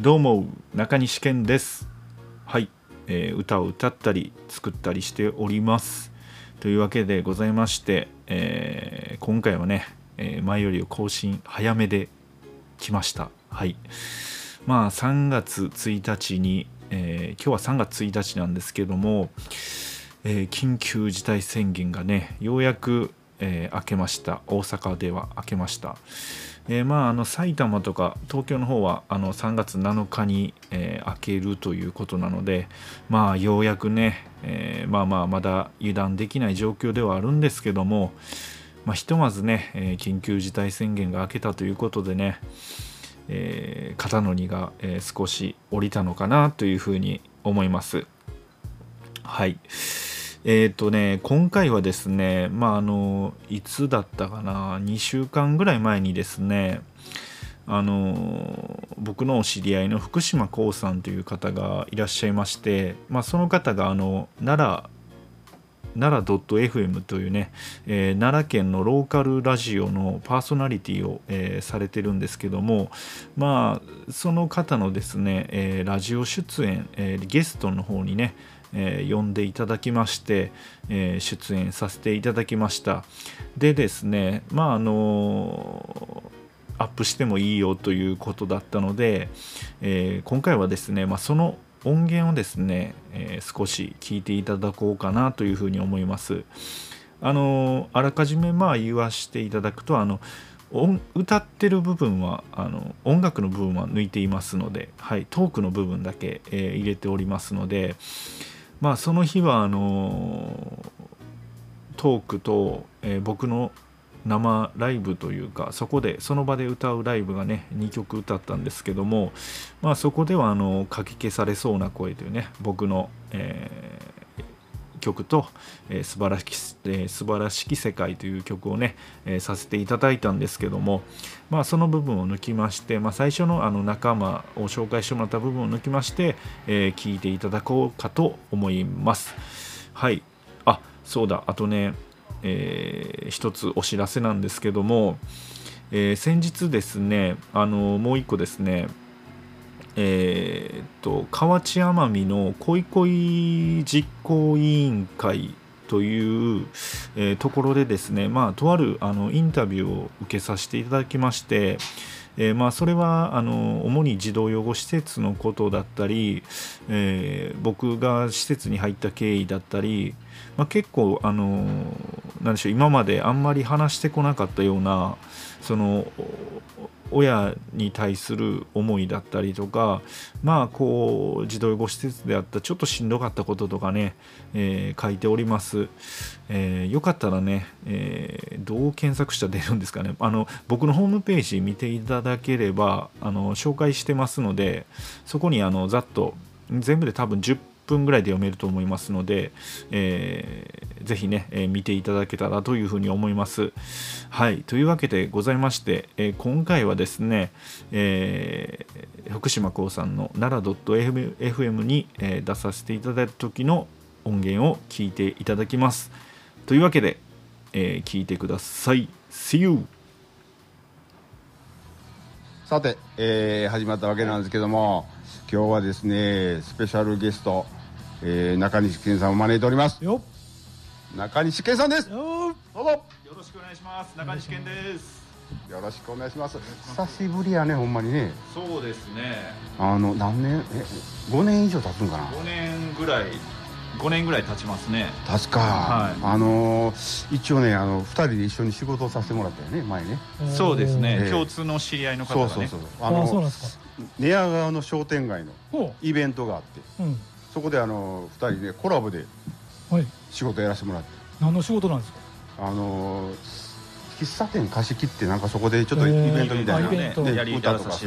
どうも中西健です。はい、えー歌を歌ったり作ったりしております。というわけでございまして、えー今回はね、えー前より更新早めで来ました。はい。まあ3月1日に、え今日は3月1日なんですけども、え緊急事態宣言がねようやく、えー明けました大阪では明けました、えーまああの埼玉とか東京の方はあの3月7日に、えー明けるということなのでまあようやくね、えまあまあまだ油断できない状況ではあるんですけども、まあ、ひとまずね、え緊急事態宣言が明けたということでね、え肩の荷が、え少し下りたのかなというふうに思います。はい。えっ、とね、今回はですね、まああの、いつだったかな、2週間ぐらい前にですね、あの僕のお知り合いの福島光さんという方がいらっしゃいまして、まあ、その方があの奈良奈良 .fm というね、えー奈良県のローカルラジオのパーソナリティを、えーされてるんですけどもまあその方のですね、えーラジオ出演、えゲストの方にね、えー呼んでいただきまして、えー出演させていただきましたでですねまああのアップしてもいいよということだったので、えー今回はですね、まあ、その音源をですね、えー少し聞いていただこうかなというふうに思います。あのあらかじめまあ言わしていただくとあの歌ってる部分はあの音楽の部分は抜いていますので、はい、トークの部分だけ、えー入れておりますのでまあその日はあのトークと、えー僕の生ライブというかそこでその場で歌うライブがね2曲歌ったんですけども、まあ、そこではあのかき消されそうな声というね僕の、えー曲と、えー素晴らしき、えー素晴らしき世界という曲をね、えーさせていただいたんですけども、まあ、その部分を抜きまして、まあ、最初のあの仲間を紹介してもらった部分を抜きまして、えー聞いていただこうかと思います。はい。あ、そうだ。あとね、えー一つお知らせなんですけども、えー先日ですね、あのもう一個ですね、えーっと河内奄美の恋恋実行委員会という、えーところでですね、まあ、とあるあのインタビューを受けさせていただきまして、えーまあ、それはあの主に児童養護施設のことだったり、えー僕が施設に入った経緯だったり、まあ、結構あのなんでしょう今まであんまり話してこなかったようなその親に対する思いだったりとかまあこう児童養護施設であったちょっとしんどかったこととかね、えー書いております、えーよかったらね、えーどう検索したら出るんですかね。あの僕のホームページ見ていただければあの紹介してますのでそこにあのざっと全部で多分10分ぐらいで読めると思いますので、えーぜひね、えー見ていただけたらというふうに思います。はい、というわけでございまして、えー今回はですね、えー福島光さんの奈良 .fm に、えー出させていただいた時の音源を聞いていただきます。というわけで、えー聞いてください。See you! さて、えー始まったわけなんですけども今日はですねスペシャルゲスト、えー中西健さんを招いております。よ中西健さんです。どうぞ。よろしくお願いします。中西健です。よろしくお願いします。久しぶりやねほんまにね。そうですね。あの何年？え5年以上経つんかな？5年ぐらい、5年ぐらい経ちますね。確か、はい。あのー一応ねあの2人で一緒に仕事をさせてもらったよね前ね。そうですね、ええ共通の知り合いの方がね。そうそうそうあああそうなんのですか。寝屋川の商店街のほイベントがあって。ううんそこであの2人でコラボではい。仕事やらせてもらって。何の仕事なんですか？あのー喫茶店貸し切ってなんかそこでちょっとイベントみたいな。あイベント。でやり歌とかで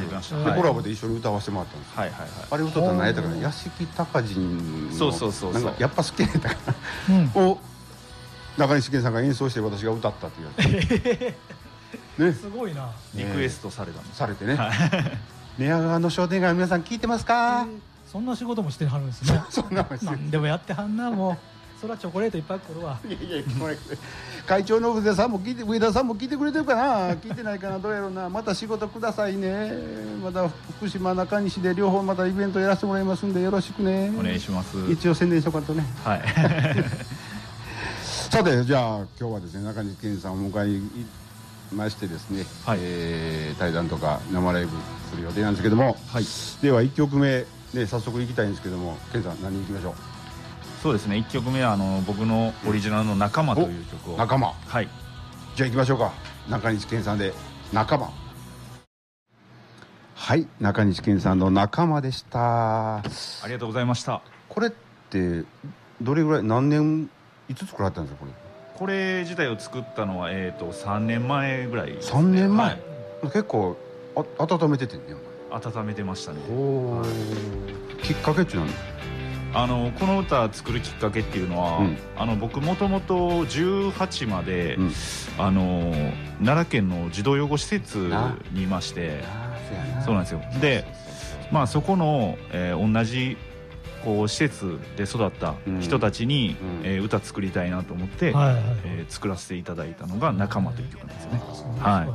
はい。コラボで一緒に歌わせてもらったんですよ。はいはいはい。あれ歌ったの何やったかな？屋敷隆人のそうそうそうそう。なんかやっぱ好きやったかうん。なを中西健さんが演奏して私が歌ったっていうやつ。ね。すごいな。リクエストされた。されてね。はい。寝屋川の商店街の皆さん聞いてますか？そんな仕事もしてはるんですね。そんな話何でもやってはんなもそれはチョコレートいっぱい来るわ。いやいやこれ会長の上田さんも聞いて上田さんも聞いてくれてるかな？聞いてないかな？どうやろうな？また仕事くださいね。また福島中西で両方またイベントやらせてもらいますんでよろしくね。お願いします。一応宣伝しとかんとね。はい。さてじゃあ今日はですね中西健さんをお迎えにましてですね、はい。えー対談とか生ライブする予定なんですけども。はい。では1曲目ね早速行きたいんですけども健さん何行きましょそうですね。1曲目はあの僕のオリジナルの「仲間」という曲を。う仲間。はい。じゃあ行きましょうか。中西健さんで仲間。はい中西健さんの仲間でした。ありがとうございました。これってどれぐらい何年いつ作られたんですかこれ？これ自体を作ったのは、えー、と3年前ぐらいね、3年前？はい。結構あ温めててんね温めてましたね。おきっかけって何？あのこの歌作るきっかけっていうのは、うん。あの僕もともと18まで、うん。あの奈良県の児童養護施設にいましてそうな。んですよ。でまあそこの、えー同じこう施設で育った人たちに、うん。えー歌作りたいなと思って、はいはいえー作らせていただいたのが「仲間」という曲なんですよね。は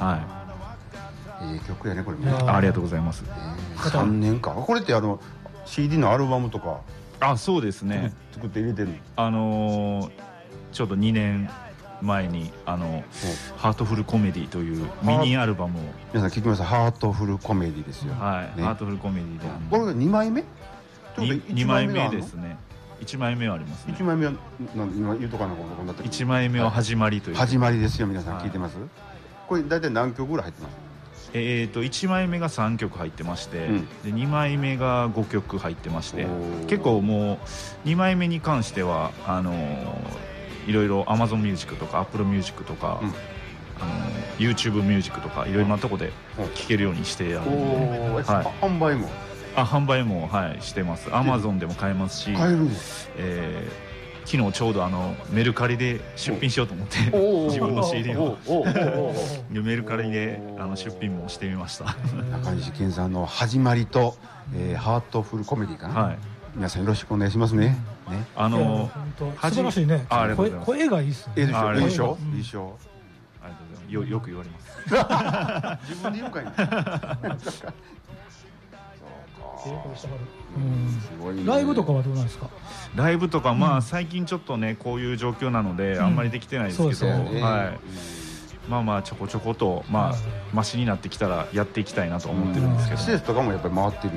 い。はいいい曲やねこれねありがとうございます。3年か？これってあの CD のアルバムとか？あそうですね。作って入れてるあのーちょうど2年前にあの「ハートフルコメディ」というミニアルバムを、皆さん聞きました？ハートフルコメディですよ。はいね。ハートフルコメディで。あのこれが2枚目？2枚目ですね。1枚目はありますね。1枚目はなん今言うとかなこんなって1枚目は始まりという。始まりですよ皆さんはい聞いてます？これ大体何曲ぐらい入ってます？えー、と1枚目が3曲入ってまして、うん。で2枚目が5曲入ってまして結構もう2枚目に関してはあのーいろいろ Amazon ミュージックとか Apple ミュージックとか、うん。あのー YouTube ミュージックとかいろいろなとこでうん聴けるようにしてあるんで、はい。販売も。あ販売も、はい、してます。Amazon でも買えますし、買えるんですえー昨日ちょうどあのメルカリで出品しようと思って自分の CD を。メルカリであの出品もしてみました。中西健さんの始まりと、えーハートフルコメディかな、はい。皆さんよろしくお願いしますね。ね。あの素晴らしいね。ああ声声がいいっすよいいでしょ？いいでしょ？ありがとうございます。よよく言われます。自分で言うかい ライブとかはどうなんですか？ライブとかまうん。あ最近ちょっとねこういう状況なのでうん。あんまりできてないですけど、はい。まあまあちょこちょことまあはい。マシになってきたらやっていきたいなと思ってるんですけど、施設とかもやっぱり回ってる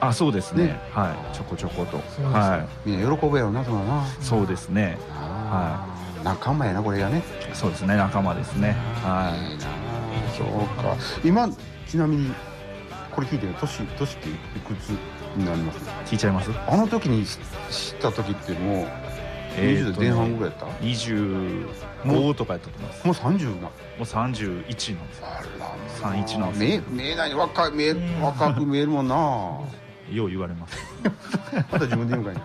あそうですね。ね。はい。ちょこちょこと。はみんな喜ぶやろなそのな。いそうですね。あー。仲間やなこれがね。そうですね。仲間ですね。はいいな。そうか。今ちなみにこれ聞いてる年年っていくつになります。聞いちゃいます？あの時に知知った時ってもう20代前半ぐらいやった、25とかやったと思います。もう30なもう31なんですよ。あら31なんです見えよ見えない若い見えうん。若く見えるもんな。よう言われます。また自分で言うんかいな。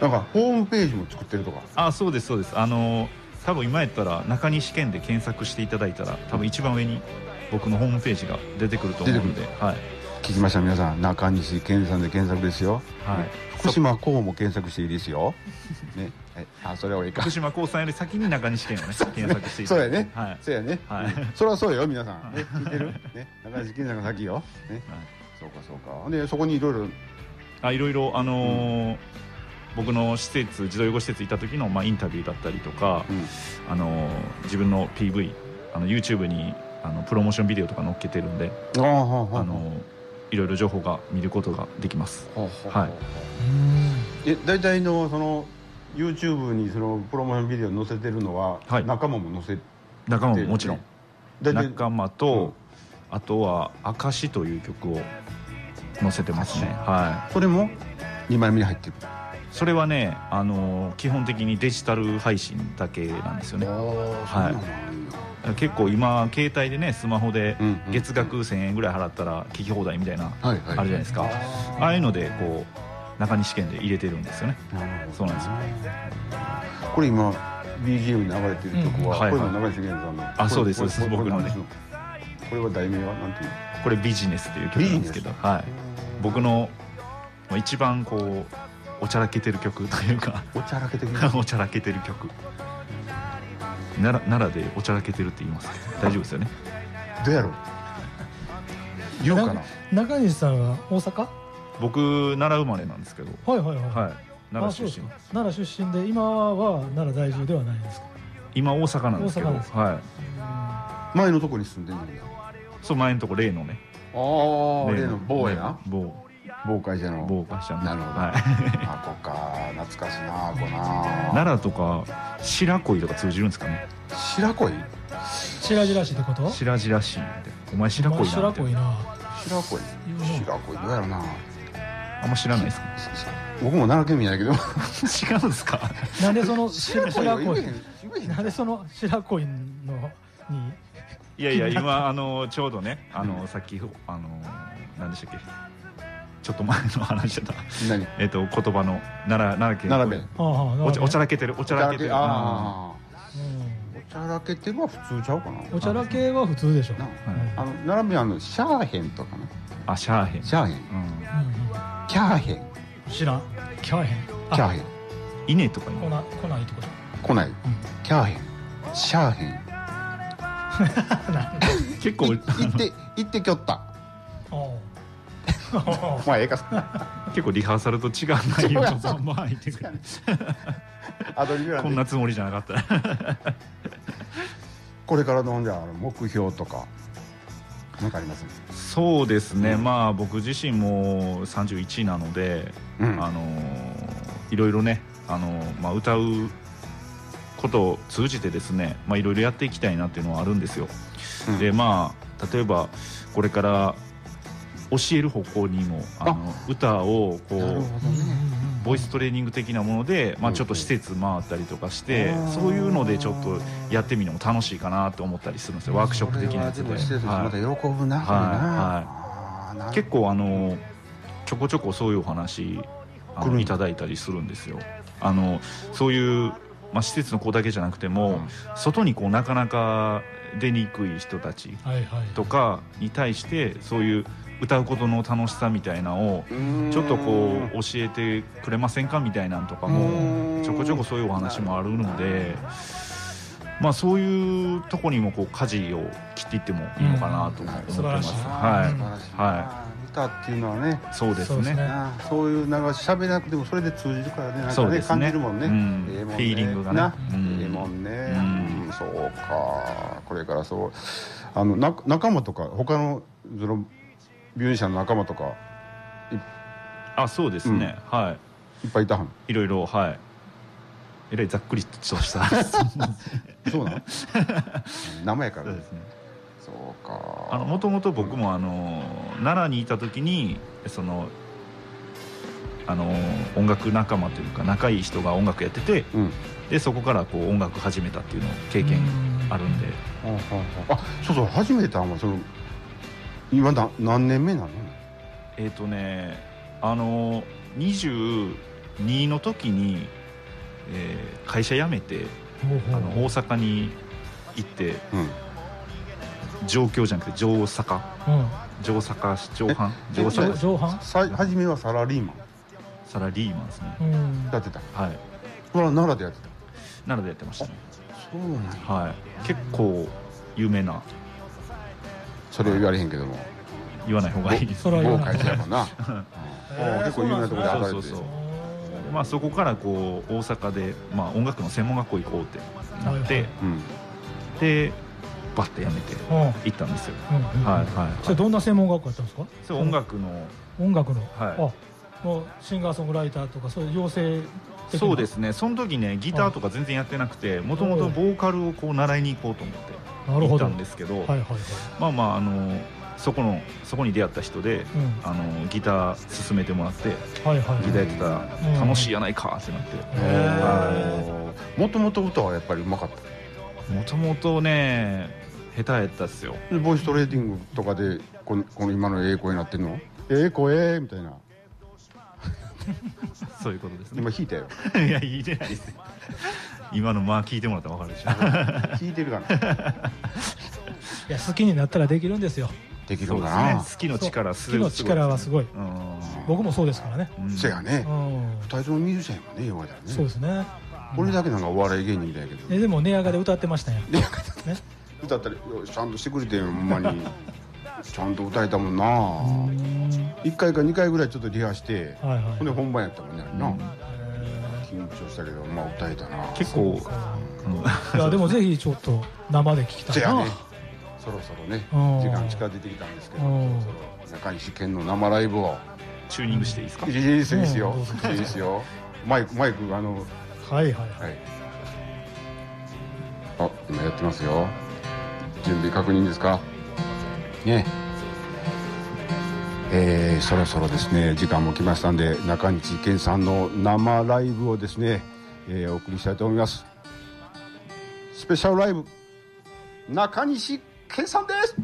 なんかホームページも作ってるとか？あそうですそうです。あの多分今やったら中西県で検索していただいたら多分一番上に僕のホームページが出てくると思うのではい、聞きました皆さん中西健さんで検索ですよ。はい、福島港も検索していいですよ。ね。はいあそれはいいか。福島高さんより先に中西県をね検索していそうやね、はい。そうやね、はい。うん。そりゃそうよ皆さん。ね聞いてる？ね。中西健さんが先よ。ね。はい。そうかそうか。でそこにいろいろ。あいろいろあのー僕の施設児童養護施設いた時の、まあ、インタビューだったりとか、うん。あのー自分の PV あの YouTube にあのプロモーションビデオとか載っけてるんで、あのーいろいろ情報が見ることができます。はいうんえ大体のその YouTube にそのプロモーションビデオ載せてるのは、はい。仲間も載せ仲間ももちろん。仲間と、あとは「証」という曲を載せてますね。はい。それも？2枚目に入ってる。それはね、あのー基本的にデジタル配信だけなんですよね。はい結構今携帯でねスマホで月額1000円ぐらい払ったら聞き放題みたいな、あるじゃないですか。ああいうのでこう中西県で入れてるんですよね。そうなんですよ。これ今 BGM に流れてる曲は、これも中西源さんのあそうです。です僕のね。これは題名はなんていう？これビジネスっていう曲なんですけど、はい、僕の一番こうおちゃらけてる曲というか。おちゃらけてる おちゃらけてる曲奈良奈良でおちゃらけてるって言います大丈夫ですよね？どうやろう？言おうかな。中西さんは大阪？僕奈良生まれなんですけど。はいはいはい、はい。奈良出身。奈良出身で今は奈良在住ではないんですか？今大阪なんですけど。大阪ですか？はい。前のとこに住んでんのんだそう前のとこ例のね。ああ例の某や？な某某会社の。某会社の。なるほど。はい、あこっか。懐かしいなここな。奈良とか白恋とか通じるんですかね？白恋白々しいってこと？白々しいみたいな。お前白恋なんて。白恋な。白恋白恋どうやろな。あんま知らないですか？僕も奈良県民やけど。違うんですか？なんでその白白恋なんでその白恋のに？いやいや今あのちょうどねあのさっきあの何でしたっけ？ちょっと前の話だった。何？えっと言葉の奈良奈良県奈良弁ああおちゃおちゃららけてるおちゃらけてる。ああ。あおちゃらけては普通ちゃうかな。お茶らけは普通でしょ。なはい。あの奈良弁あのシャーヘンとかなあシャーヘン。シャーヘン。キャーヘン。うん知らん。キャーヘン。あ。キャーヘン。稲とかに来な来ないってこと？来ない。うん。キャーヘン。シャーヘン。結構い行って行ってきょった。おう まあええか。結構リハーサルと違う内容のまんま入ってくるアこんなつもりじゃなかったこれからのじゃ目標とか何かありますそうですね、うんまあ僕自身も31なので、うんあのーいろいろね、あのーまあ、歌うことを通じてですね、まあ、いろいろやっていきたいなっていうのはあるんですよ、うんでまあ例えばこれから教える方向にもあ。の歌をこうね。ボイストレーニング的なもので、まあ、うん。ちょっと施設回ったりとかして、うんそういうのでちょっとやってみるのも楽しいかなと思ったりするんですよ。ワークショップ的なやつで。これはでも施設はいまた喜ぶな、はい。これなあーなる結構あのちょこちょこそういうお話あのいただいたりするんですよ。あのそういう、まあ、施設の子だけじゃなくても、うん。外にこうなかなか出にくい人たちはいはい。とかに対してそういう歌うことの楽しさみたいなのをちょっとこう教えてくれませんかみたいなんとかうもん。ちょこちょこそういうお話もあるのでまあそういうとこにもこう舵を切っていってもいいのかなと思ってます、素晴らしい。はい。歌っていうのはねいそうですね。そういうなんか喋らなくてもそれで通じるからねなんかねそうですね。感じるもんね、うん。ええもんね。フィーリングがね。な。うん。ええもんね、うんうん。そうか。これからそう。あのな仲間とか他のそのミュージシャンの仲間とかあそうですね、はい。っぱいいたはん。いいろいろはい。えらいざっくりとした そうなの？名前やから。ねそうですね。そうか。あのもともと僕もあの奈良にいた時にそのあの音楽仲間というか仲いい人が音楽やっててうん。でそこからこう音楽始めたっていうの経験あるんで。ああそうそう初めてはその今な何年目なの？えっ、とねあの22の時に、えー会社辞めてあの大阪に行ってうん。上京じゃなくて上坂うん。上坂上半え上坂上上半さ初めはサラリーマン？サラリーマンですね。うん。やってた。はい。それは奈良でやってた？奈良でやってましたね。そうなんや。はい。結構有名なそれは言われへんけども。言わない方がいいですそれは言わない某会社やもんな。えー結構有名なところで働いてそうそうそう。おーまあそこからこう大阪で、まあ、音楽の専門学校行こうってなって、でバッて辞めてうん。行ったんですよ。はいはい。それどんな専門学校やったんですか？それ音楽の。音楽の、はい。あもうシンガーソングライターとかそういう養成そうですね。その時ねギターとか全然やってなくてもともとボーカルをこう習いに行こうと思って行ったんですけどはいはいはい。まあまああのそこのそこに出会った人でうん。あのギター勧めてもらってはいはいギターやってたらうん。楽しいやないかってなって。へもともと歌はやっぱりうまかった？もともとね下手やったっすよ。でボイストレーニングとかでこのこの今のええ声になってんの？ええ声みたいな そういうことですね。今引いたよ。いやいいじゃないです。よ今のまあ聞いてもらったら分かるでしょ。引いてるかな。いや好きになったらできるんですよ。できるかな。ね。好きの力す好きの力はすごい。うん。僕もそうですからね。うん。せやね。うん。二人ともミュージシャンやもんね言われたらね。そうですね。俺だけなんかお笑い芸人みたいやけどえでも寝屋川で歌ってましたよね歌ったりちゃんとしてくれてんほんまにちゃんと歌えたもんな。1回か2回ぐらいちょっとリハしてはいはい。ほんで本番やったもんねな。緊張したけどまあ歌えたな。結構。ーう。ん。いやでもぜひちょっと生で聞きたいな。ね。そろそろねうん。時間近づいてきたんですけどそうんろそろ中西健の生ライブを。チューニングしていいですか？いいですよ。いいですよいいですよ。マイクマイクあの。はいはい。はい。あ今やってますよ。準備確認ですか？ね。えーそろそろですね時間も来ましたんで中西健さんの生ライブをですね、えーお送りしたいと思います。スペシャルライブ中西健さんです。